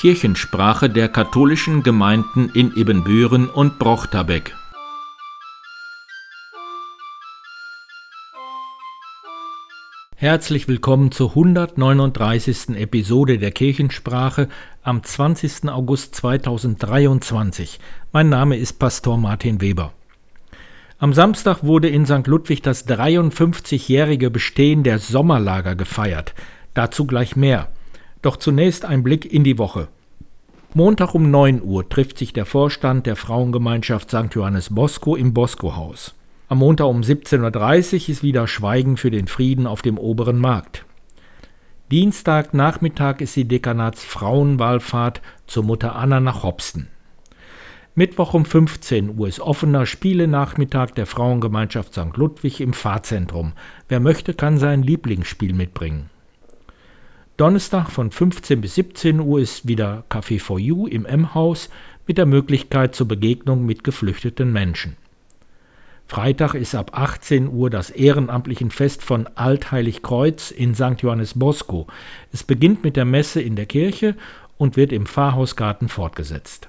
Kirchensprache der katholischen Gemeinden in Ibbenbüren und Brochterbeck. Herzlich willkommen zur 139. Episode der Kirchensprache am 20. August 2023. Mein Name ist Pastor Martin Weber. Am Samstag wurde in St. Ludwig das 53-jährige Bestehen der Sommerlager gefeiert. Dazu gleich mehr. Doch zunächst ein Blick in die Woche. Montag um 9 Uhr trifft sich der Vorstand der Frauengemeinschaft St. Johannes Bosco im Bosco-Haus. Am Montag um 17.30 Uhr ist wieder Schweigen für den Frieden auf dem oberen Markt. Dienstagnachmittag ist die Dekanatsfrauenwallfahrt zur Mutter Anna nach Hopsten. Mittwoch um 15 Uhr ist offener Spielenachmittag der Frauengemeinschaft St. Ludwig im Fahrzentrum. Wer möchte, kann sein Lieblingsspiel mitbringen. Donnerstag von 15 bis 17 Uhr ist wieder Café for You im M-Haus mit der Möglichkeit zur Begegnung mit geflüchteten Menschen. Freitag ist ab 18 Uhr das ehrenamtlichen Fest von Altheiligkreuz in St. Johannes Bosco. Es beginnt mit der Messe in der Kirche und wird im Pfarrhausgarten fortgesetzt.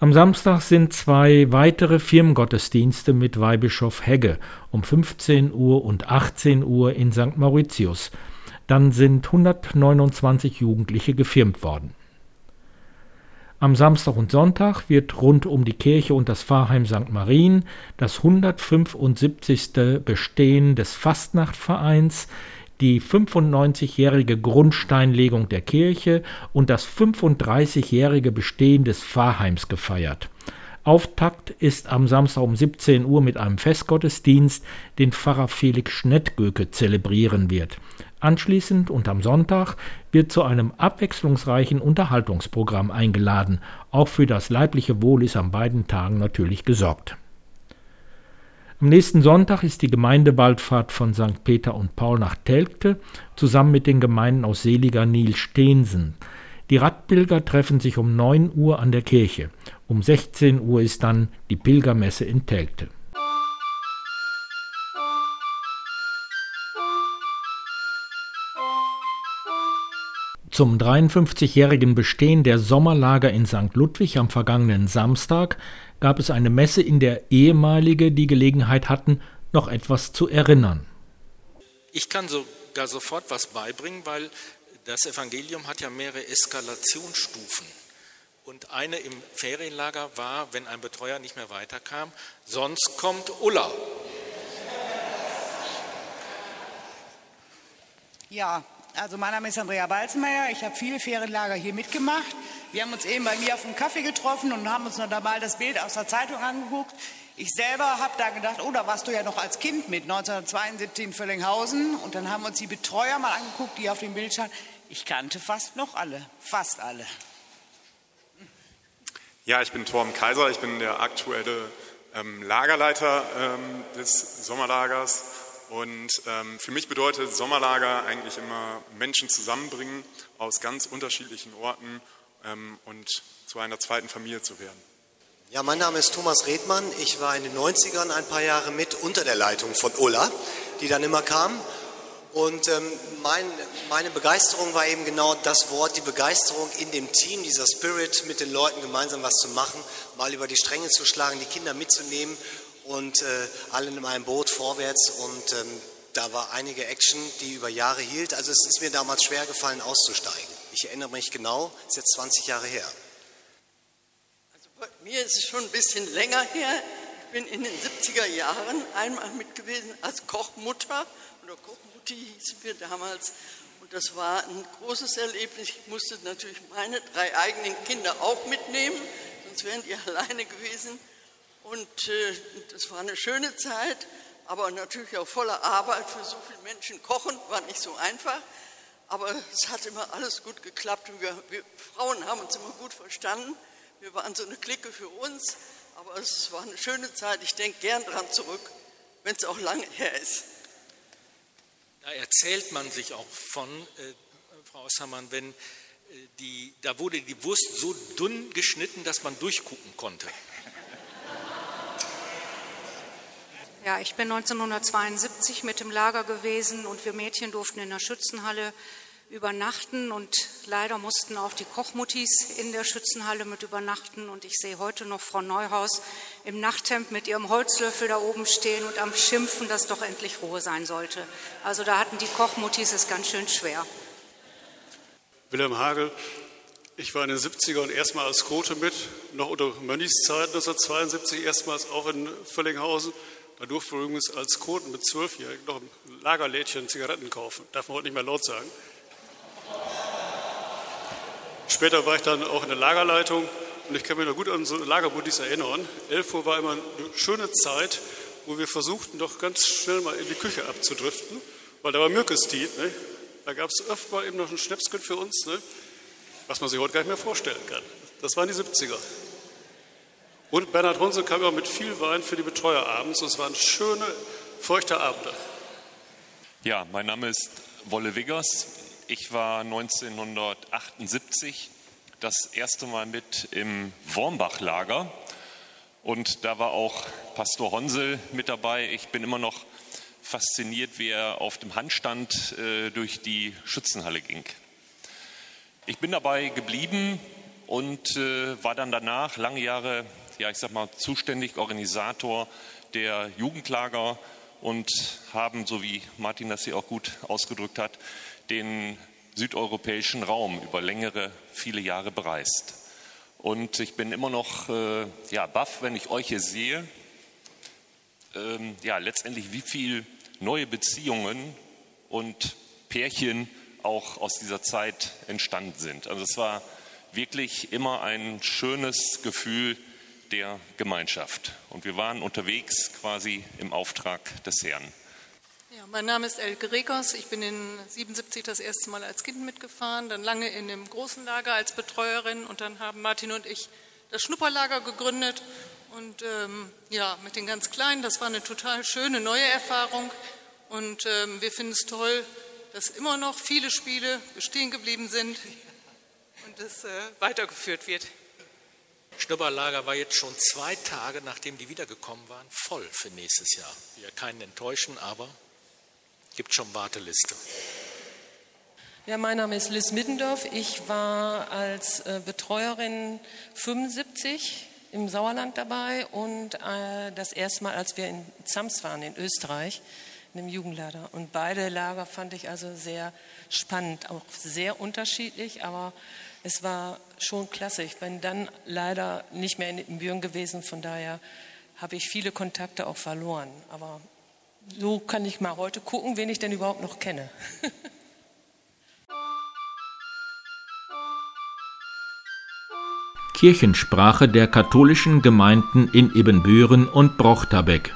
Am Samstag sind zwei weitere Firmengottesdienste mit Weihbischof Hegge um 15 Uhr und 18 Uhr in St. Mauritius. Dann sind 129 Jugendliche gefirmt worden. Am Samstag und Sonntag wird rund um die Kirche und das Pfarrheim St. Marien das 175. Bestehen des Fastnachtvereins, die 95-jährige Grundsteinlegung der Kirche und das 35-jährige Bestehen des Pfarrheims gefeiert. Auftakt ist am Samstag um 17 Uhr mit einem Festgottesdienst, den Pfarrer Felix Schnettgöke zelebrieren wird. Anschließend und am Sonntag wird zu einem abwechslungsreichen Unterhaltungsprogramm eingeladen. Auch für das leibliche Wohl ist an beiden Tagen natürlich gesorgt. Am nächsten Sonntag ist die Gemeindewaldfahrt von St. Peter und Paul nach Telgte zusammen mit den Gemeinden aus Seliger Nil-Steensen. Die Radpilger treffen sich um 9 Uhr an der Kirche. Um 16 Uhr ist dann die Pilgermesse in Telgte. Zum 53-jährigen Bestehen der Sommerlager in St. Ludwig am vergangenen Samstag gab es eine Messe, in der ehemalige die Gelegenheit hatten, noch etwas zu erinnern. Ich kann sogar sofort was beibringen, weil das Evangelium hat ja mehrere Eskalationsstufen. Und eine im Ferienlager war, wenn ein Betreuer nicht mehr weiterkam, sonst kommt Ulla. Ja, also mein Name ist Andrea Balzenmeier. Ich habe viele Ferienlager hier mitgemacht. Wir haben uns eben bei mir auf dem Kaffee getroffen und haben uns noch dabei das Bild aus der Zeitung angeguckt. Ich selber habe da gedacht, oh, da warst du ja noch als Kind mit, 1972 in Völlinghausen. Und dann haben wir uns die Betreuer mal angeguckt, die auf dem Bild standen. Ich kannte fast noch alle, fast alle. Ja, ich bin Torben Kaiser, ich bin der aktuelle ähm, Lagerleiter ähm, des Sommerlagers. Und ähm, für mich bedeutet Sommerlager eigentlich immer Menschen zusammenbringen aus ganz unterschiedlichen Orten ähm, und zu einer zweiten Familie zu werden. Ja, mein Name ist Thomas Redmann. Ich war in den 90ern ein paar Jahre mit unter der Leitung von Ulla, die dann immer kam. Und ähm, mein, meine Begeisterung war eben genau das Wort, die Begeisterung in dem Team, dieser Spirit, mit den Leuten gemeinsam was zu machen, mal über die Stränge zu schlagen, die Kinder mitzunehmen und äh, alle in einem Boot vorwärts. Und ähm, da war einige Action, die über Jahre hielt. Also es ist mir damals schwer gefallen, auszusteigen. Ich erinnere mich genau, es ist jetzt 20 Jahre her. Also bei mir ist es schon ein bisschen länger her. Ich bin in den 70er Jahren einmal mit gewesen als Kochmutter oder Kochmutti hießen wir damals. Und das war ein großes Erlebnis. Ich musste natürlich meine drei eigenen Kinder auch mitnehmen, sonst wären die alleine gewesen. Und äh, das war eine schöne Zeit, aber natürlich auch voller Arbeit für so viele Menschen. Kochen war nicht so einfach, aber es hat immer alles gut geklappt. Wir, wir Frauen haben uns immer gut verstanden. Wir waren so eine Clique für uns, aber es war eine schöne Zeit. Ich denke gern daran zurück, wenn es auch lange her ist. Da erzählt man sich auch von, äh, Frau Ossermann, wenn äh, die, da wurde die Wurst so dünn geschnitten, dass man durchgucken konnte. Ja, ich bin 1972 mit im Lager gewesen und wir Mädchen durften in der Schützenhalle übernachten und leider mussten auch die Kochmuttis in der Schützenhalle mit übernachten und ich sehe heute noch Frau Neuhaus im Nachthemd mit ihrem Holzlöffel da oben stehen und am Schimpfen, dass doch endlich Ruhe sein sollte. Also da hatten die Kochmuttis es ganz schön schwer. Wilhelm Hagel, ich war in den 70ern erstmal als Quote mit, noch unter Mönchszeit 1972 erstmals auch in Völlinghausen. Da durften wir übrigens als Quoten mit Zwölfjährigen noch ein Lagerlädchen Zigaretten kaufen. Darf man heute nicht mehr laut sagen. Später war ich dann auch in der Lagerleitung und ich kann mich noch gut an so Lagerbuddies erinnern. 11 Uhr war immer eine schöne Zeit, wo wir versuchten, doch ganz schnell mal in die Küche abzudriften, weil da war Mürkestied. Ne? Da gab es öfter mal eben noch ein Schnäpschen für uns, ne? was man sich heute gar nicht mehr vorstellen kann. Das waren die 70er. Und Bernhard Hunse kam immer mit viel Wein für die Betreuer abends. Es waren schöne, feuchte Abende. Ja, mein Name ist Wolle Wiggers. Ich war 1978 das erste Mal mit im Wormbach-Lager und da war auch Pastor Honsel mit dabei. Ich bin immer noch fasziniert, wie er auf dem Handstand äh, durch die Schützenhalle ging. Ich bin dabei geblieben und äh, war dann danach lange Jahre, ja, ich sag mal, zuständig Organisator der Jugendlager und haben, so wie Martin das hier auch gut ausgedrückt hat, den südeuropäischen Raum über längere, viele Jahre bereist. Und ich bin immer noch äh, ja, baff, wenn ich euch hier sehe. Ähm, ja, letztendlich, wie viel neue Beziehungen und Pärchen auch aus dieser Zeit entstanden sind. Also es war wirklich immer ein schönes Gefühl der Gemeinschaft. Und wir waren unterwegs quasi im Auftrag des Herrn. Ja, mein Name ist Elke Rekers. Ich bin in 77 das erste Mal als Kind mitgefahren, dann lange in dem großen Lager als Betreuerin und dann haben Martin und ich das Schnupperlager gegründet. Und ähm, ja, mit den ganz Kleinen, das war eine total schöne neue Erfahrung. Und ähm, wir finden es toll, dass immer noch viele Spiele bestehen geblieben sind und es äh, weitergeführt wird. Schnupperlager war jetzt schon zwei Tage, nachdem die wiedergekommen waren, voll für nächstes Jahr. Wir keinen enttäuschen, aber gibt schon Warteliste. Ja, mein Name ist Liz Middendorf. Ich war als äh, Betreuerin 75 im Sauerland dabei und äh, das erste Mal, als wir in Zams waren, in Österreich, einem Jugendlager. Und beide Lager fand ich also sehr spannend, auch sehr unterschiedlich, aber es war schon klasse. Ich bin dann leider nicht mehr in Büren gewesen, von daher habe ich viele Kontakte auch verloren. Aber so kann ich mal heute gucken, wen ich denn überhaupt noch kenne. Kirchensprache der katholischen Gemeinden in Ebenbüren und Brochterbeck.